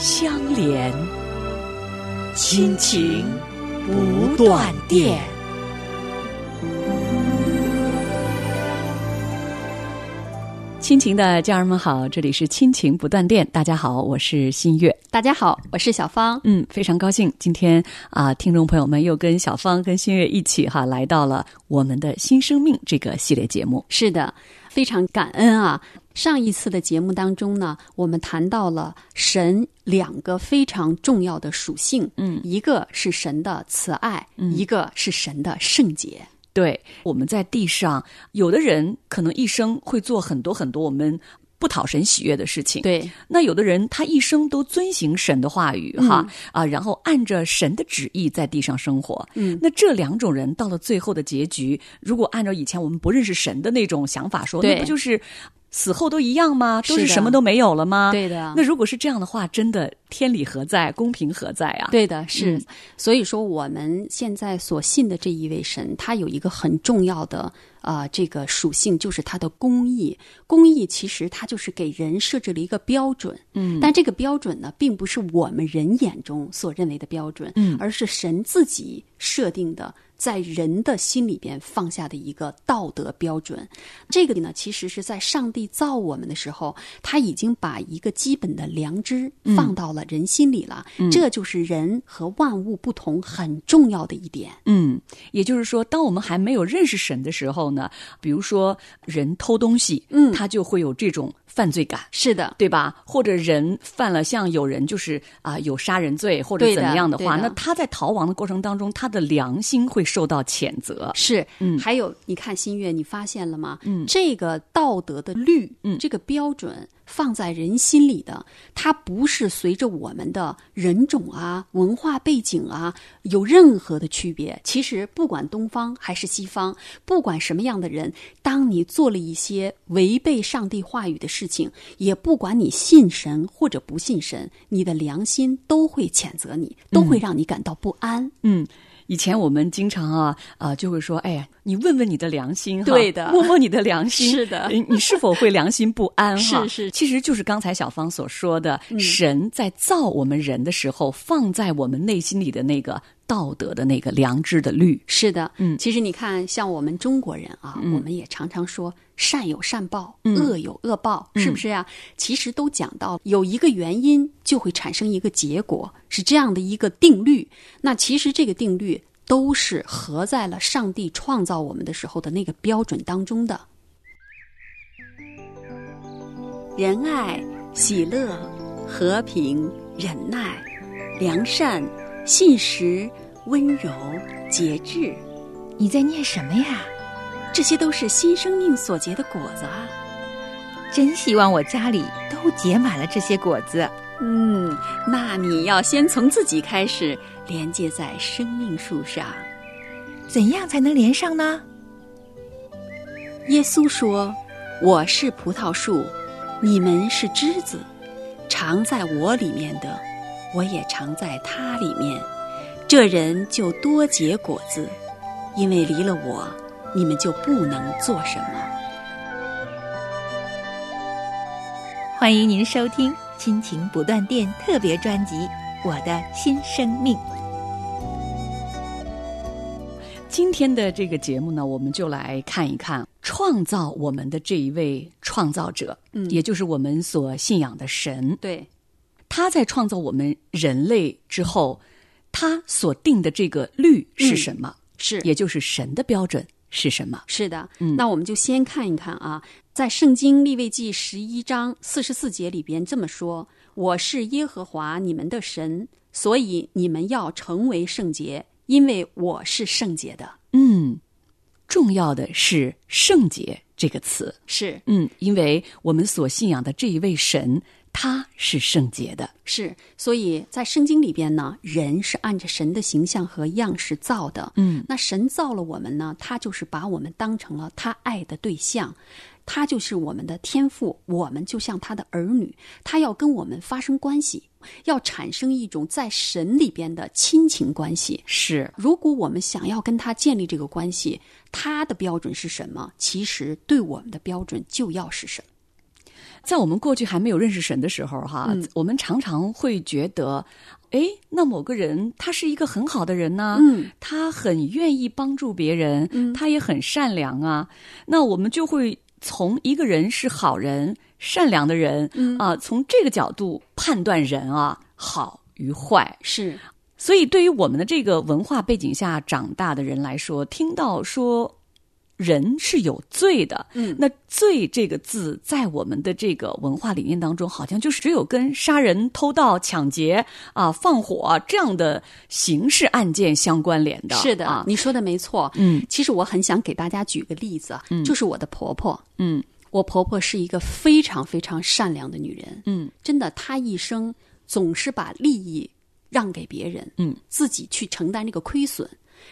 相连，亲情不断电。亲情的家人们好，这里是亲情不断电。大家好，我是新月。大家好，我是小芳。嗯，非常高兴今天啊，听众朋友们又跟小芳、跟新月一起哈，来到了我们的新生命这个系列节目。是的，非常感恩啊！上一次的节目当中呢，我们谈到了神两个非常重要的属性，嗯，一个是神的慈爱，嗯一个是神的圣洁。对，我们在地上，有的人可能一生会做很多很多我们不讨神喜悦的事情，。对，那有的人他一生都遵行神的话语，嗯哈啊，然后按着神的旨意在地上生活。嗯那这两种人到了最后的结局，如果按照以前我们不认识神的那种想法说，那不就是死后都一样吗？都是什么都没有了吗？对的那如果是这样的话，真的天理何在？公平何在啊？对的，是。嗯所以说，我们现在所信的这一位神，他有一个很重要的啊、呃这个属性，就是他的公义。公义其实它就是给人设置了一个标准，嗯但这个标准呢，并不是我们人眼中所认为的标准，嗯而是神自己设定的。在人的心里边放下的一个道德标准，这个呢，其实是在上帝造我们的时候，他已经把一个基本的良知放到了人心里了。这就是人和万物不同很重要的一点。嗯，也就是说，当我们还没有认识神的时候呢，比如说人偷东西，嗯他就会有这种犯罪感。是的，对吧？或者人犯了像有人就是啊、有杀人罪或者怎么样的话，那他在逃亡的过程当中，他的良心会受到谴责。是，嗯还有你看新月，你发现了吗？嗯这个道德的律，嗯这个标准放在人心里的，它不是随着我们的人种啊、文化背景啊有任何的区别。其实不管东方还是西方，不管什么样的人，当你做了一些违背上帝话语的事情，也不管你信神或者不信神，你的良心都会谴责你，都会让你感到不安。嗯。以前我们经常啊啊、就会说，哎呀，你问问你的良心哈，对的摸摸你的良心，是的呃你是否会良心不安哈？是是其实就是刚才小芳所说的，神在造我们人的时候，放在我们内心里的那个道德的那个良知的律，是的，嗯。其实你看，像我们中国人啊，我们也常常说善有善报，嗯。恶有恶报，是不是呀、其实都讲到有一个原因就会产生一个结果，是这样的一个定律。那其实这个定律都是合在了上帝创造我们的时候的那个标准当中的。仁爱、喜乐、和平、忍耐、良善、信实、温柔、节制，你在念什么呀？这些都是新生命所结的果子啊。真希望我家里都结满了这些果子。嗯，那你要先从自己开始，连接在生命树上。怎样才能连上呢？耶稣说：“我是葡萄树，你们是枝子，常在我里面的，我也常在他里面。这人就多结果子，因为离了我，你们就不能做什么。”欢迎您收听《亲情不断电》特别专辑《我的新生命》。今天的这个节目呢，我们就来看一看创造我们的这一位创造者，嗯也就是我们所信仰的神。对，他在创造我们人类之后，他所定的这个律是什么？是也就是神的标准是什么？是的，嗯那我们就先看一看啊，在圣经立位记十一章四十四节里边这么说：“我是耶和华你们的神，所以你们要成为圣洁，因为我是圣洁的。嗯，重要的是“圣洁”这个词。是嗯，因为我们所信仰的这一位神，他是圣洁的。是，所以在圣经里边呢，人是按着神的形象和样式造的。嗯，那神造了我们呢，他就是把我们当成了他爱的对象，他就是我们的天父，我们就像他的儿女，他要跟我们发生关系，要产生一种在神里边的亲情关系。是，如果我们想要跟他建立这个关系，他的标准是什么？其实对我们的标准就要是什么？在我们过去还没有认识神的时候，哈，嗯我们常常会觉得，哎，那某个人他是一个很好的人呐、嗯，他很愿意帮助别人，嗯他也很善良啊。那我们就会从一个人是好人、善良的人，嗯啊，从这个角度判断人啊好与坏。是所以，对于我们的这个文化背景下长大的人来说，听到说人是有罪的，嗯。那“罪”这个字在我们的这个文化理念当中，好像就是只有跟杀人、偷盗、抢劫啊、放火这样的刑事案件相关联的。是的，啊，你说的没错。嗯。其实我很想给大家举个例子，就是我的婆婆。嗯。我婆婆是一个非常非常善良的女人，嗯。真的，她一生总是把利益让给别人，嗯，自己去承担这个亏损，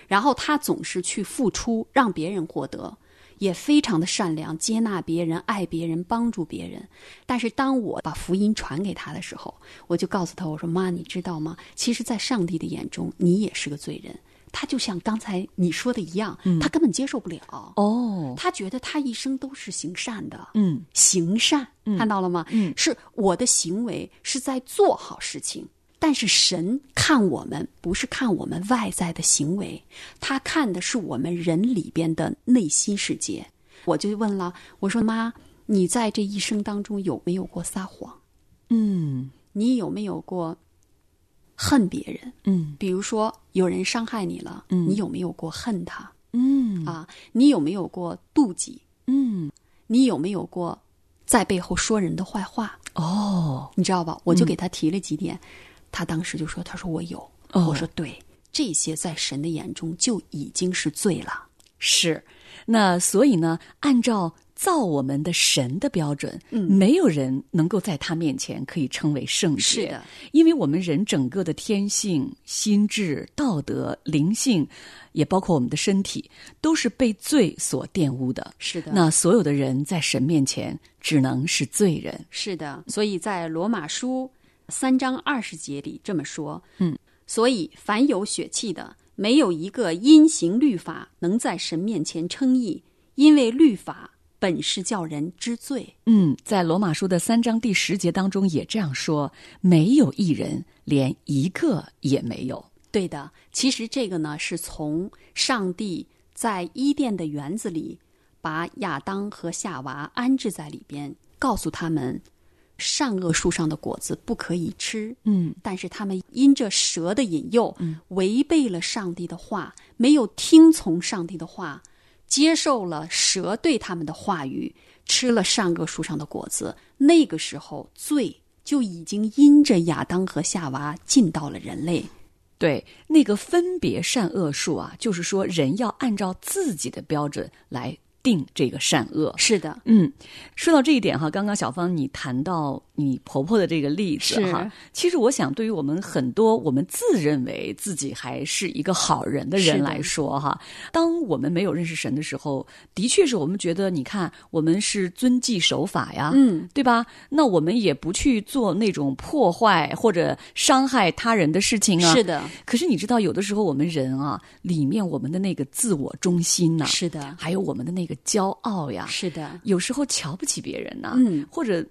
然后他总是去付出，让别人获得，也非常的善良，接纳别人，爱别人，帮助别人。但是当我把福音传给他的时候，我就告诉他，我说妈，你知道吗？其实，在上帝的眼中，你也是个罪人。他就像刚才你说的一样，他根本接受不了。哦，他觉得他一生都是行善的，嗯行善，看到了吗？嗯是我的行为是在做好事情，但是神看我们不是看我们外在的行为，他看的是我们人里边的内心世界。我就问了，我说妈，你在这一生当中有没有过撒谎？嗯你有没有过恨别人？嗯比如说有人伤害你了，嗯你有没有过恨他嗯啊？你有没有过妒忌？嗯，你有没有过在背后说人的坏话？哦你知道吧？我就给他提了几点，他当时就说：“他说我有。哦我说：“对，这些在神的眼中就已经是罪了。是。那所以呢，按照造我们的神的标准，嗯没有人能够在他面前可以称为圣洁。是的，因为我们人整个的天性、心智、道德、灵性，也包括我们的身体，都是被罪所玷污的。是的，那所有的人在神面前只能是罪人。是的。所以在罗马书三章二十节里这么说：嗯，所以凡有血气的，没有一个因行律法能在神面前称义，因为律法本是叫人知罪。嗯，在罗马书的三章第十节当中也这样说：没有一人，连一个也没有。对的，其实这个呢，是从上帝在伊甸的园子里把亚当和夏娃安置在里边，告诉他们善恶树上的果子不可以吃。嗯但是他们因着蛇的引诱，嗯违背了上帝的话，没有听从上帝的话，接受了蛇对他们的话语，吃了善恶树上的果子。那个时候，罪就已经因着亚当和夏娃进到了人类。对，那个分别善恶树啊，就是说人要按照自己的标准来定这个善恶。是的，嗯，说到这一点哈，刚刚小芳你谈到你婆婆的这个例子哈，其实我想对于我们很多我们自认为自己还是一个好人的人来说哈，当我们没有认识神的时候，的确是我们觉得，你看我们是遵纪守法呀，嗯，对吧？那我们也不去做那种破坏或者伤害他人的事情啊。是的，可是你知道，有的时候我们人啊，里面我们的那个自我中心呐、是的，还有我们的那个骄傲呀，是的，有时候瞧不起别人呐、嗯。或者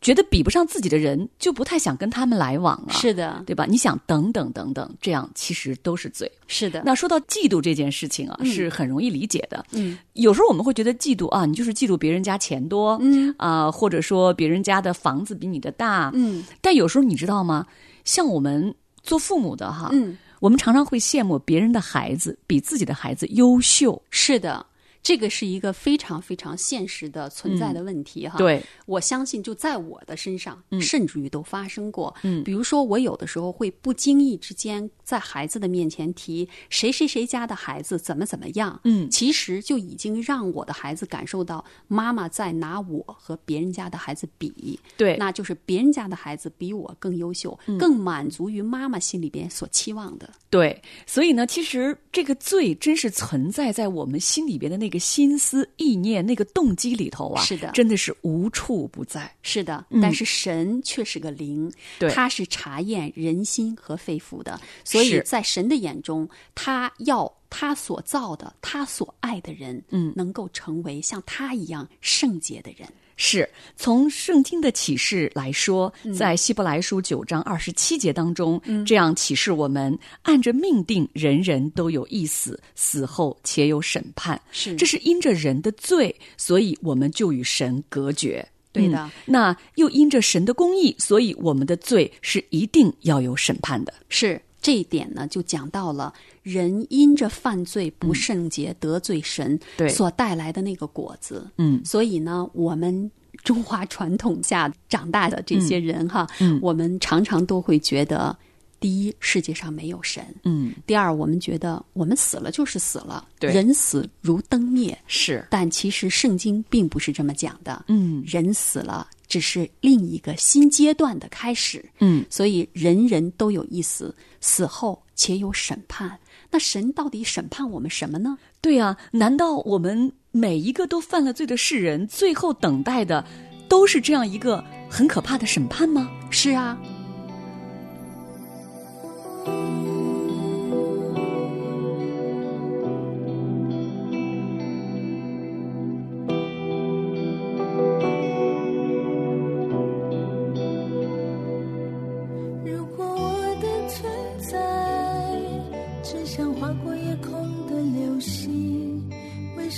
觉得比不上自己的人，就不太想跟他们来往了，是的，对吧？你想等等等等，这样其实都是罪。是的。那说到嫉妒这件事情啊，是很容易理解的。嗯有时候我们会觉得嫉妒啊，你就是嫉妒别人家钱多，嗯啊、或者说别人家的房子比你的大，嗯但有时候你知道吗？像我们做父母的哈，嗯，我们常常会羡慕别人的孩子比自己的孩子优秀。是的。这个是一个非常非常现实的存在的问题哈。对，我相信就在我的身上，甚至于都发生过。嗯比如说我有的时候会不经意之间在孩子的面前提谁谁谁家的孩子怎么怎么样，嗯其实就已经让我的孩子感受到妈妈在拿我和别人家的孩子比，对那就是别人家的孩子比我更优秀，更满足于妈妈心里边所期望的。对，所以呢，其实这个罪真是存在在我们心里边的那个心思、意念、那个动机里头啊，是的。真的是无处不在。是的，嗯。但是神却是个灵，他是查验人心和肺腑的，所以在神的眼中，他要他所造的、他所爱的人，嗯。能够成为像他一样圣洁的人。是从圣经的启示来说，在希伯来书九章二十七节当中，这样启示我们：按着命定，人人都有一死，死后且有审判。是这是因着人的罪，所以我们就与神隔绝。对的嗯那又因着神的公义，所以我们的罪是一定要有审判的。是这一点呢，就讲到了人因着犯罪不圣洁、得罪神嗯对。所带来的那个果子。嗯。所以呢，我们中华传统下长大的这些人哈，嗯我们常常都会觉得，第一，世界上没有神；嗯，第二，我们觉得我们死了就是死了，对。人死如灯灭。是，但其实圣经并不是这么讲的。嗯。人死了只是另一个新阶段的开始。嗯，所以人人都有一死，死后且有审判。那神到底审判我们什么呢？对呀、难道我们每一个都犯了罪的世人，最后等待的都是这样一个很可怕的审判吗？是啊，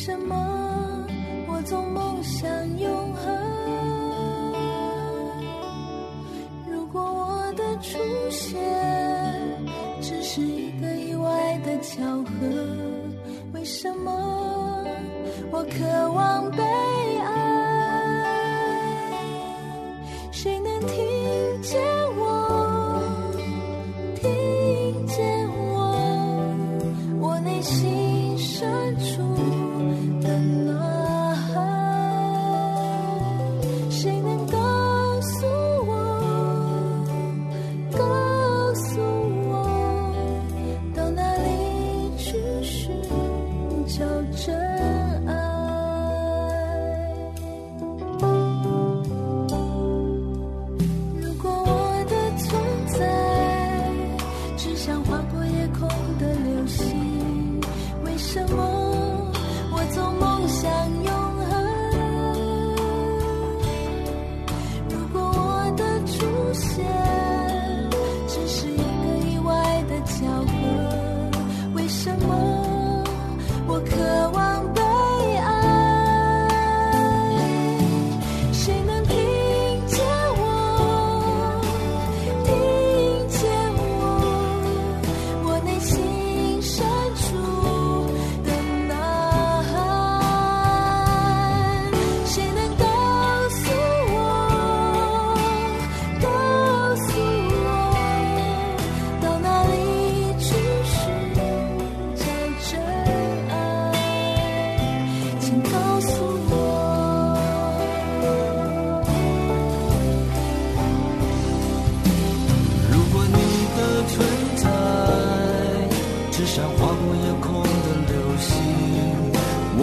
什么我总梦想永恒？如果我的出现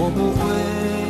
我不会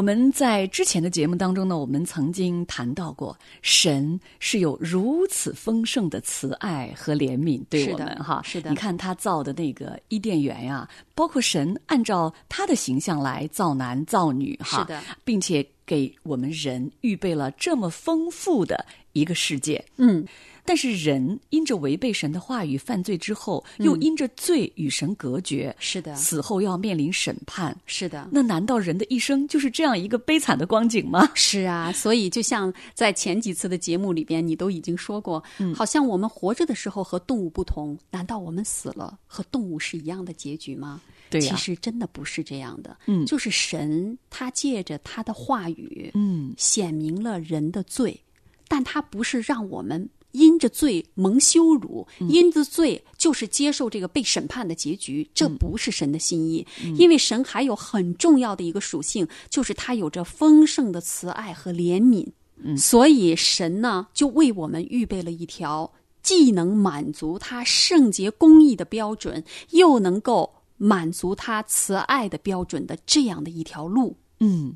我们在之前的节目当中呢，我们曾经谈到过，神是有如此丰盛的慈爱和怜悯对我们是的哈。是的你看他造的那个伊甸园呀、包括神按照他的形象来造男造女哈，是的，并且给我们人预备了这么丰富的一个世界。嗯，但是人因着违背神的话语犯罪之后，又因着罪与神隔绝，是的，死后要面临审判。是的。那难道人的一生就是这样一个悲惨的光景吗？是啊，所以就像在前几次的节目里边，你都已经说过，嗯好像我们活着的时候和动物不同，难道我们死了和动物是一样的结局吗？对呀其实真的不是这样的。嗯就是神他借着他的话语，嗯，显明了人的罪，但他不是让我们因着罪蒙羞辱，嗯因着罪就是接受这个被审判的结局，这嗯不是神的心意。因为神还有很重要的一个属性，就是他有着丰盛的慈爱和怜悯。嗯所以神呢，就为我们预备了一条既能满足他圣洁公义的标准，又能够满足他慈爱的标准的这样的一条路。嗯，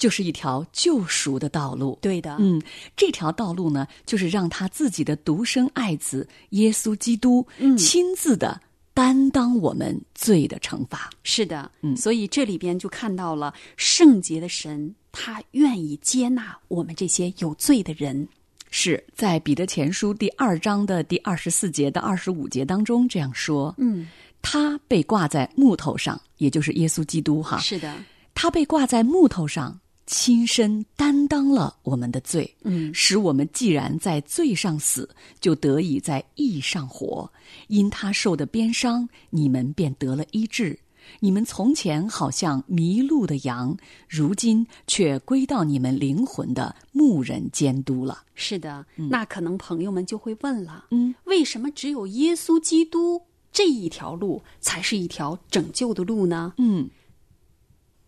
就是一条救赎的道路。对的，嗯，这条道路呢，就是让他自己的独生爱子耶稣基督嗯。亲自的担当我们罪的惩罚。是的，嗯。所以这里边就看到了圣洁的神，他愿意接纳我们这些有罪的人。是在彼得前书第二章的第二十四节到二十五节当中这样说：嗯，他被挂在木头上，也就是耶稣基督哈，是的，他被挂在木头上，亲身担当了我们的罪，嗯使我们既然在罪上死，就得以在义上活。因他受的鞭伤，你们便得了医治。你们从前好像迷路的羊，如今却归到你们灵魂的牧人监督了。是的。那可能朋友们就会问了，嗯，为什么只有耶稣基督这一条路才是一条拯救的路呢？嗯，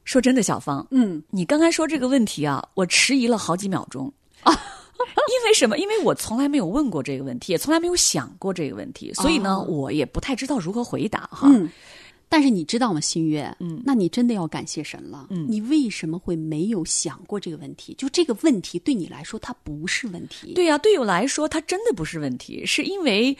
说真的，小芳，嗯，你刚才说这个问题啊，我迟疑了好几秒钟啊。因为什么？因为我从来没有问过这个问题，也从来没有想过这个问题，所以呢，哦我也不太知道如何回答哈。嗯，但是你知道吗，新月？嗯那你真的要感谢神了。嗯你为什么会没有想过这个问题？就这个问题对你来说，它不是问题。，对呀、对我来说，它真的不是问题，是因为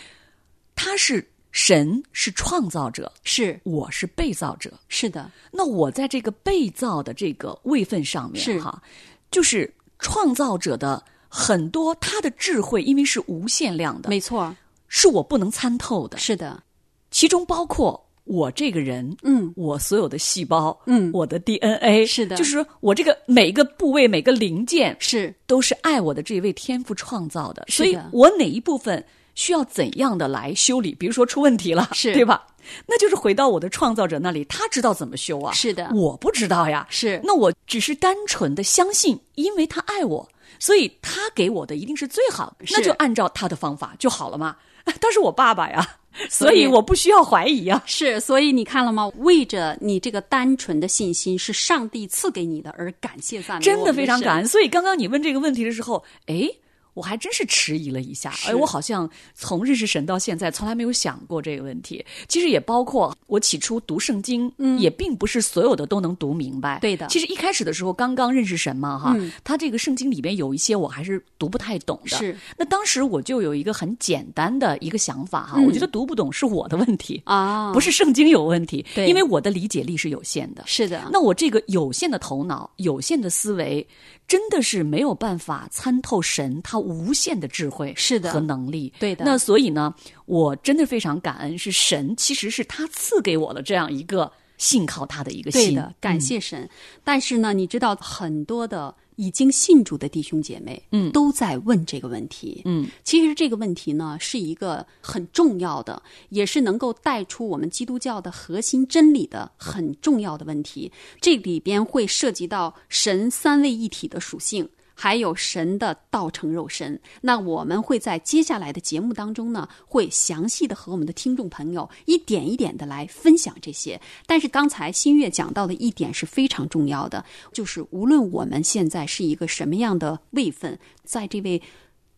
它是神，是创造者，是。我是被造者。是的，那我在这个被造的这个位分上面，是。哈，就是创造者的很多他的智慧，因为是无限量的，没错，是我不能参透的，是的，其中包括我这个人，嗯。我所有的细胞，嗯。我的 DNA，是的。就是说我这个每一个部位、每个零件是。都是爱我的这位天赋创造的，是所以我哪一部分需要怎样的来修理？比如说出问题了，是对吧？那就是回到我的创造者那里，他知道怎么修啊。是的我不知道呀。是那我只是单纯的相信，因为他爱我，所以他给我的一定是最好的，那就按照他的方法就好了嘛。他是我爸爸呀，所以我不需要怀疑啊。是，所以你看了吗？为着你这个单纯的信心是上帝赐给你的，而感谢赞美真的非常感恩。所以刚刚你问这个问题的时候，哎，我还真是迟疑了一下。是哎，我好像从认识神到现在，从来没有想过这个问题。其实也包括我起初读圣经，嗯也并不是所有的都能读明白。对的其实一开始的时候，刚刚认识神嘛，哈，嗯他这个圣经里边有一些我还是读不太懂的。是那当时我就有一个很简单的一个想法哈，嗯我觉得读不懂是我的问题。啊，不是圣经有问题，对因为我的理解力是有限的。是的，那我这个有限的头脑、有限的思维，真的是没有办法参透神他无限的智慧是的和能力。对的那所以呢，我真的非常感恩，是神其实是他赐给我的这样一个信靠他的一个心。对的，感谢神。但是呢，你知道很多的已经信主的弟兄姐妹，嗯都在问这个问题。嗯，其实这个问题呢，是一个很重要的，也是能够带出我们基督教的核心真理的很重要的问题。这里边会涉及到神三位一体的属性。还有神的道成肉身。那我们会在接下来的节目当中呢，会详细的和我们的听众朋友一点一点的来分享这些。但是刚才新月讲到的一点是非常重要的，就是无论我们现在是一个什么样的位分，在这位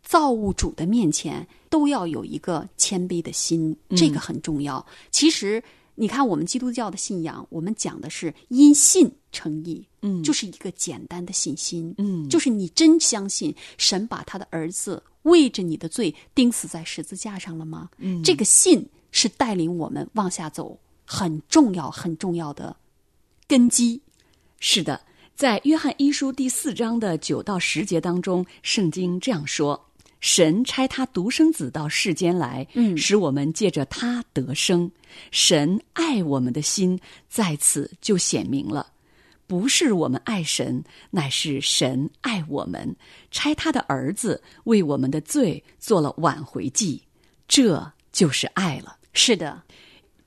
造物主的面前，都要有一个谦卑的心，这个很重要。其实。你看，我们基督教的信仰，我们讲的是因信称义，嗯就是一个简单的信心，嗯就是你真相信神把他的儿子为着你的罪钉死在十字架上了吗？嗯这个信是带领我们往下走很重要、很重要的根基。是的，在约翰一书第四章的九到十节当中，圣经这样说：“神差他独生子到世间来，嗯使我们借着他得生。神爱我们的心在此就显明了，不是我们爱神，乃是神爱我们，差他的儿子为我们的罪做了挽回祭，这就是爱了。”是的，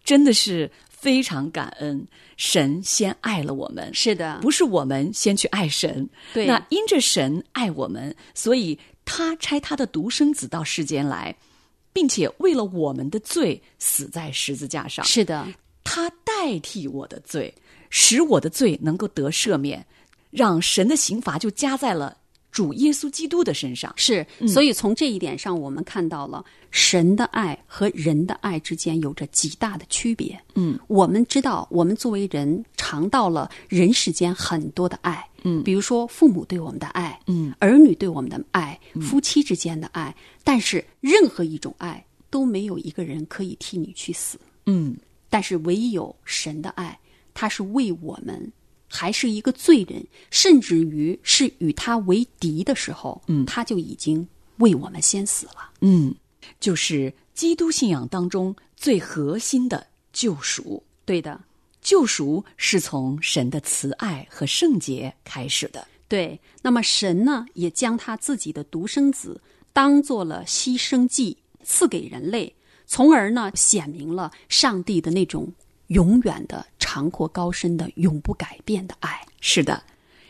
真的是非常感恩，神先爱了我们，是的，不是我们先去爱神。对那因着神爱我们，所以他差他的独生子到世间来，并且为了我们的罪死在十字架上。是的，他代替我的罪，使我的罪能够得赦免，让神的刑罚就加在了主耶稣基督的身上。是，所以从这一点上，我们看到了神的爱和人的爱之间有着极大的区别。嗯，我们知道，我们作为人尝到了人世间很多的爱，嗯比如说父母对我们的爱，嗯，儿女对我们的爱，夫妻之间的爱，但是任何一种爱都没有一个人可以替你去死，嗯，但是唯有神的爱，他是为我们。还是一个罪人，甚至于是与他为敌的时候，嗯他就已经为我们先死了。嗯，就是基督信仰当中最核心的救赎。对的，救赎是从神的慈爱和圣洁开始的。对。那么神呢，也将他自己的独生子当做了牺牲祭赐给人类，从而呢，显明了上帝的那种永远的、长阔高深的、永不改变的爱。是的，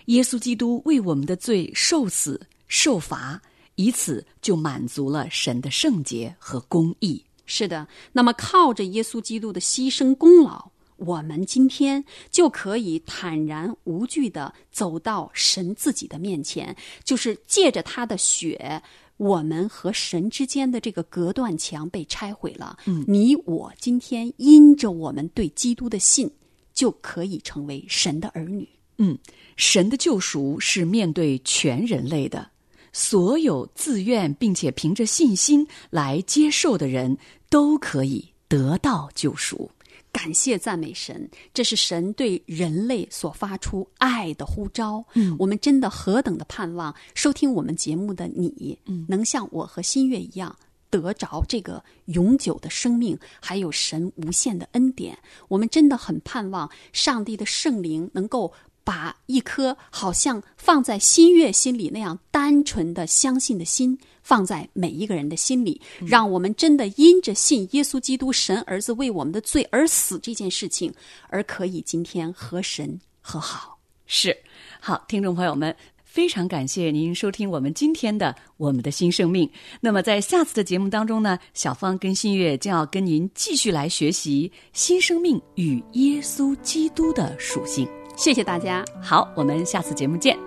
耶稣基督为我们的罪受死受罚，以此就满足了神的圣洁和公义。是的，那么靠着耶稣基督的牺牲功劳，我们今天就可以坦然无惧的走到神自己的面前，就是借着他的血，我们和神之间的这个隔断墙被拆毁了。嗯，你我今天因着我们对基督的信，就可以成为神的儿女。嗯，神的救赎是面对全人类的，所有自愿并且凭着信心来接受的人都可以得到救赎。感谢赞美神，这是神对人类所发出爱的呼召。嗯我们真的何等的盼望收听我们节目的你，嗯能像我和新月一样。得着这个永久的生命，还有神无限的恩典，我们真的很盼望上帝的圣灵能够把一颗好像放在新月心里那样单纯的相信的心，放在每一个人的心里，让我们真的因着信耶稣基督神儿子为我们的罪而死这件事情，而可以今天和神和好。是，好，听众朋友们，非常感谢您收听我们今天的《我们的新生命》。那么在下次的节目当中呢，小芳跟新月将要跟您继续来学习新生命与耶稣基督的属性。谢谢大家。好，我们下次节目见。